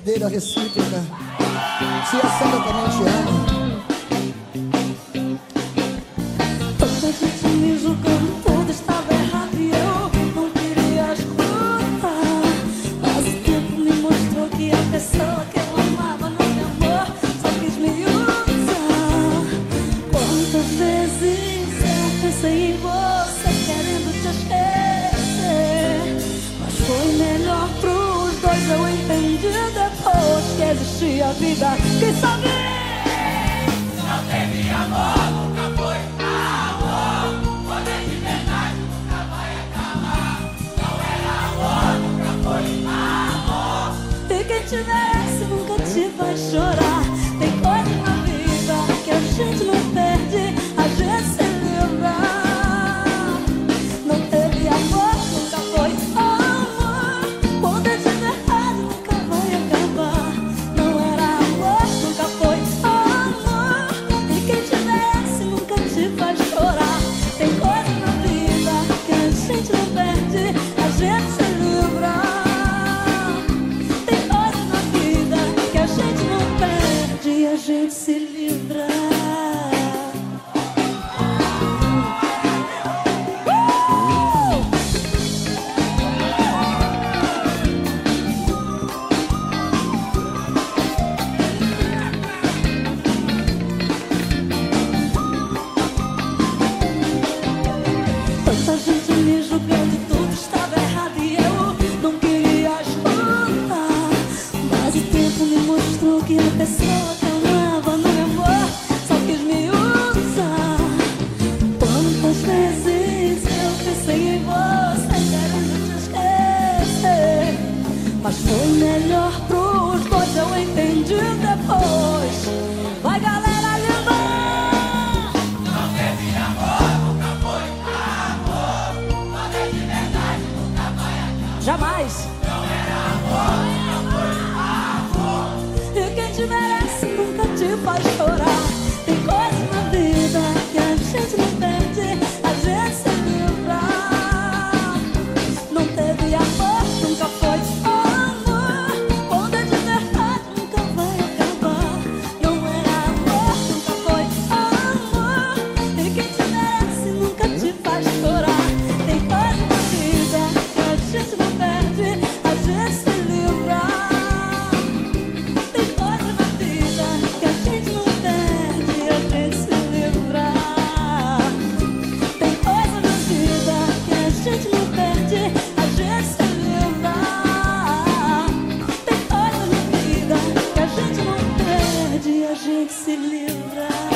verdadeira recíproca. Se a Sandra também te ama. existia vida. Quem sabe? Não teve amor, nunca foi amor. Poder de verdade nunca vai acabar. Não era amor, nunca foi amor. E quem te merece nunca te vai chorar. pessoa que amava no meu amor só quis me usar. Quantas vezes eu pensei em você quero te esquecer, mas foi melhor pros dois eu entendi depois. Vai galera linda! Não teve amor, nunca foi amor, verdade, nunca vai acabar. Jamais. se lembrar